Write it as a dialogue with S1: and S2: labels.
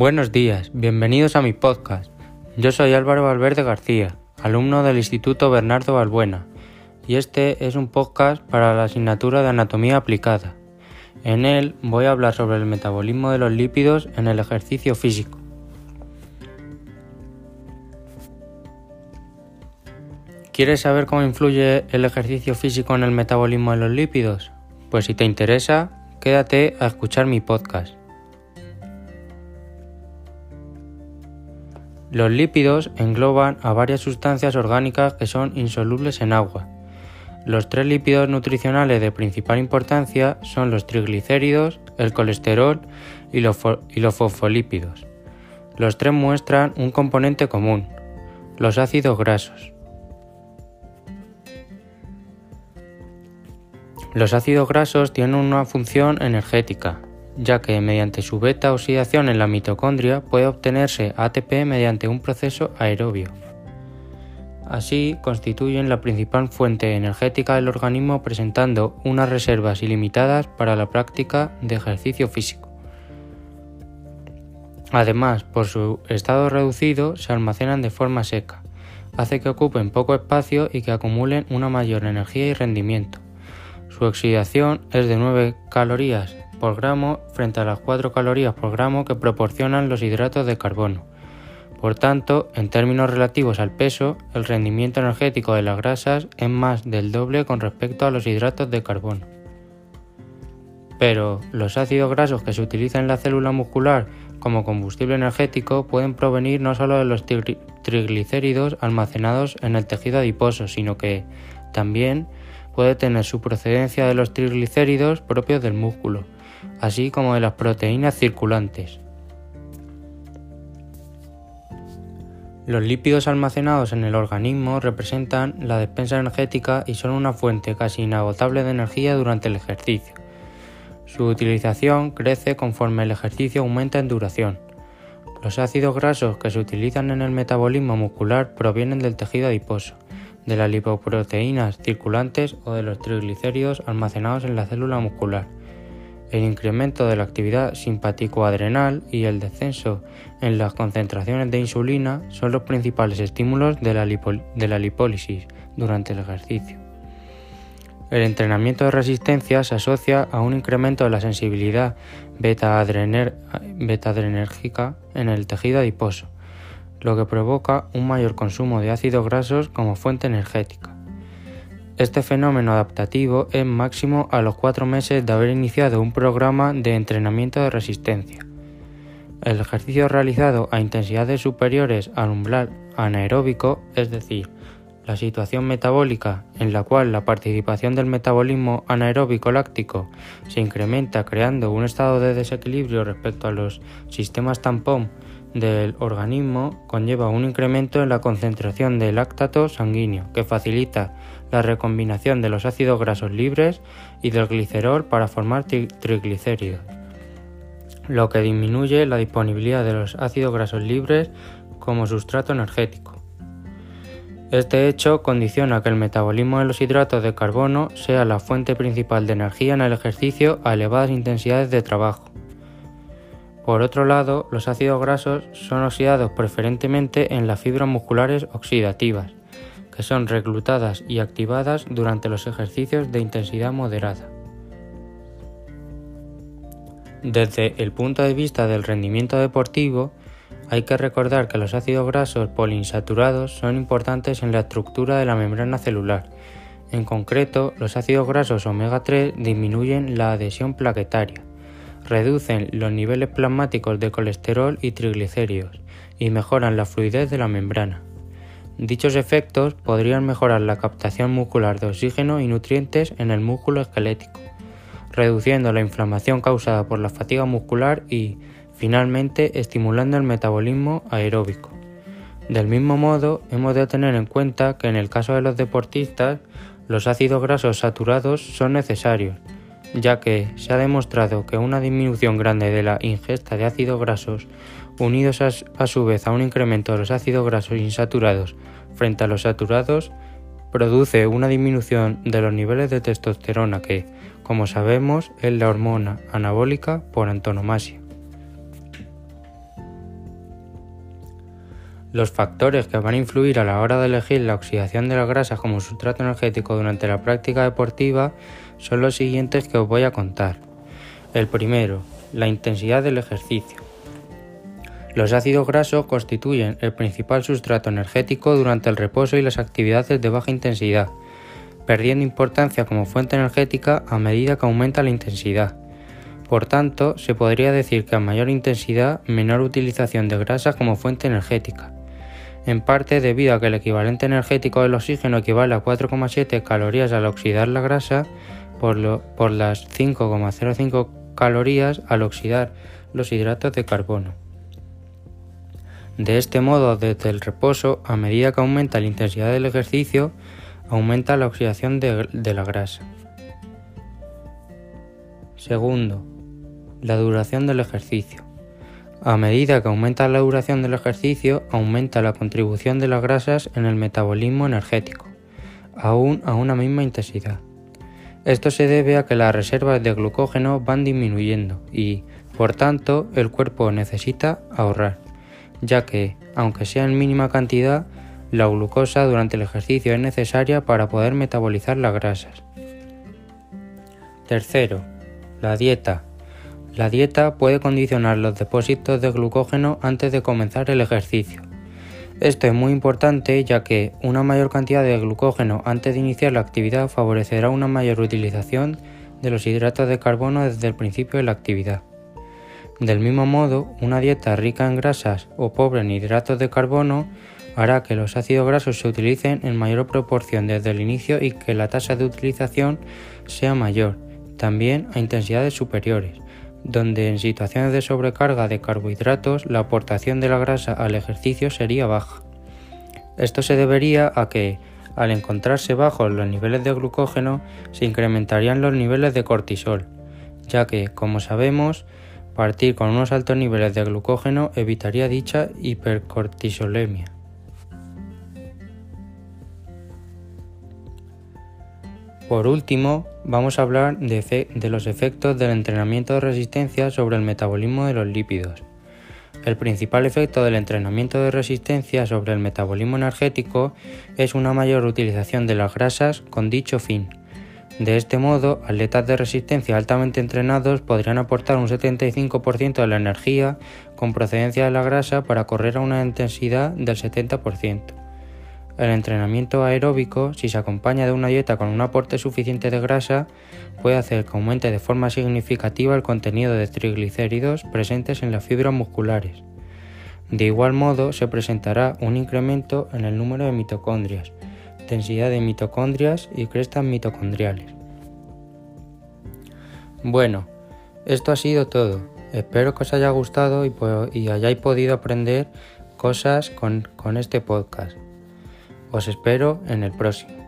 S1: Buenos días, bienvenidos a mi podcast. Yo soy Álvaro Valverde García, alumno del Instituto Bernardo Balbuena, y este es un podcast para la asignatura de Anatomía Aplicada. En él voy a hablar sobre el metabolismo de los lípidos en el ejercicio físico. ¿Quieres saber cómo influye el ejercicio físico en el metabolismo de los lípidos? Pues si te interesa, quédate a escuchar mi podcast. Los lípidos engloban a varias sustancias orgánicas que son insolubles en agua. Los tres lípidos nutricionales de principal importancia son los triglicéridos, el colesterol y los, fosfolípidos. Los tres muestran un componente común, los ácidos grasos. Los ácidos grasos tienen una función energética, ya que mediante su beta oxidación en la mitocondria puede obtenerse ATP mediante un proceso aerobio. Así, constituyen la principal fuente energética del organismo presentando unas reservas ilimitadas para la práctica de ejercicio físico. Además, por su estado reducido, se almacenan de forma seca, hace que ocupen poco espacio y que acumulen una mayor energía y rendimiento. Su oxidación es de 9 calorías por gramo frente a las 4 calorías por gramo que proporcionan los hidratos de carbono. Por tanto, en términos relativos al peso, el rendimiento energético de las grasas es más del doble con respecto a los hidratos de carbono. Pero los ácidos grasos que se utilizan en la célula muscular como combustible energético pueden provenir no solo de los triglicéridos almacenados en el tejido adiposo, sino que también puede tener su procedencia de los triglicéridos propios del músculo, así como de las proteínas circulantes. Los lípidos almacenados en el organismo representan la despensa energética y son una fuente casi inagotable de energía durante el ejercicio. Su utilización crece conforme el ejercicio aumenta en duración. Los ácidos grasos que se utilizan en el metabolismo muscular provienen del tejido adiposo, de las lipoproteínas circulantes o de los triglicéridos almacenados en la célula muscular el incremento de la actividad simpático-adrenal y el descenso en las concentraciones de insulina son los principales estímulos de la, lipólisis durante el ejercicio. El entrenamiento de resistencia se asocia a un incremento de la sensibilidad beta-adrenérgica en el tejido adiposo, lo que provoca un mayor consumo de ácidos grasos como fuente energética. Este fenómeno adaptativo es máximo a los cuatro meses de haber iniciado un programa de entrenamiento de resistencia. El ejercicio realizado a intensidades superiores al umbral anaeróbico, es decir, la situación metabólica en la cual la participación del metabolismo anaeróbico láctico se incrementa creando un estado de desequilibrio respecto a los sistemas tampón del organismo conlleva un incremento en la concentración de láctato sanguíneo que facilita la recombinación de los ácidos grasos libres y del glicerol para formar triglicéridos, lo que disminuye la disponibilidad de los ácidos grasos libres como sustrato energético. Este hecho condiciona que el metabolismo de los hidratos de carbono sea la fuente principal de energía en el ejercicio a elevadas intensidades de trabajo. Por otro lado, los ácidos grasos son oxidados preferentemente en las fibras musculares oxidativas, que son reclutadas y activadas durante los ejercicios de intensidad moderada. Desde el punto de vista del rendimiento deportivo, hay que recordar que los ácidos grasos poliinsaturados son importantes en la estructura de la membrana celular. En concreto, los ácidos grasos omega 3 disminuyen la adhesión plaquetaria, reducen los niveles plasmáticos de colesterol y triglicéridos y mejoran la fluidez de la membrana. Dichos efectos podrían mejorar la captación muscular de oxígeno y nutrientes en el músculo esquelético, reduciendo la inflamación causada por la fatiga muscular y, finalmente, estimulando el metabolismo aeróbico. Del mismo modo, hemos de tener en cuenta que en el caso de los deportistas, los ácidos grasos saturados son necesarios, ya que se ha demostrado que una disminución grande de la ingesta de ácidos grasos, unidos a, su vez a un incremento de los ácidos grasos insaturados frente a los saturados, produce una disminución de los niveles de testosterona que, como sabemos, es la hormona anabólica por antonomasia. Los factores que van a influir a la hora de elegir la oxidación de las grasas como sustrato energético durante la práctica deportiva son los siguientes que os voy a contar. El primero, la intensidad del ejercicio. Los ácidos grasos constituyen el principal sustrato energético durante el reposo y las actividades de baja intensidad, perdiendo importancia como fuente energética a medida que aumenta la intensidad. Por tanto, se podría decir que a mayor intensidad, menor utilización de grasa como fuente energética. En parte debido a que el equivalente energético del oxígeno equivale a 4,7 calorías al oxidar la grasa por, las 5,05 calorías al oxidar los hidratos de carbono. De este modo, desde el reposo, a medida que aumenta la intensidad del ejercicio, aumenta la oxidación de, la grasa. Segundo, la duración del ejercicio. A medida que aumenta la duración del ejercicio, aumenta la contribución de las grasas en el metabolismo energético, aún a una misma intensidad. Esto se debe a que las reservas de glucógeno van disminuyendo y, por tanto, el cuerpo necesita ahorrar, ya que, aunque sea en mínima cantidad, la glucosa durante el ejercicio es necesaria para poder metabolizar las grasas. Tercero, la dieta. La dieta puede condicionar los depósitos de glucógeno antes de comenzar el ejercicio. Esto es muy importante ya que una mayor cantidad de glucógeno antes de iniciar la actividad favorecerá una mayor utilización de los hidratos de carbono desde el principio de la actividad. Del mismo modo, una dieta rica en grasas o pobre en hidratos de carbono hará que los ácidos grasos se utilicen en mayor proporción desde el inicio y que la tasa de utilización sea mayor, también a intensidades superiores, donde en situaciones de sobrecarga de carbohidratos la aportación de la grasa al ejercicio sería baja. Esto se debería a que, al encontrarse bajos los niveles de glucógeno, se incrementarían los niveles de cortisol, ya que, como sabemos, partir con unos altos niveles de glucógeno evitaría dicha hipercortisolemia. Por último, vamos a hablar de, los efectos del entrenamiento de resistencia sobre el metabolismo de los lípidos. El principal efecto del entrenamiento de resistencia sobre el metabolismo energético es una mayor utilización de las grasas con dicho fin. De este modo, atletas de resistencia altamente entrenados podrían aportar un 75% de la energía con procedencia de la grasa para correr a una intensidad del 70%. El entrenamiento aeróbico, si se acompaña de una dieta con un aporte suficiente de grasa, puede hacer que aumente de forma significativa el contenido de triglicéridos presentes en las fibras musculares. De igual modo, se presentará un incremento en el número de mitocondrias, densidad de mitocondrias y crestas mitocondriales. Bueno, esto ha sido todo. Espero que os haya gustado y, hayáis podido aprender cosas con este podcast. Os espero en el próximo.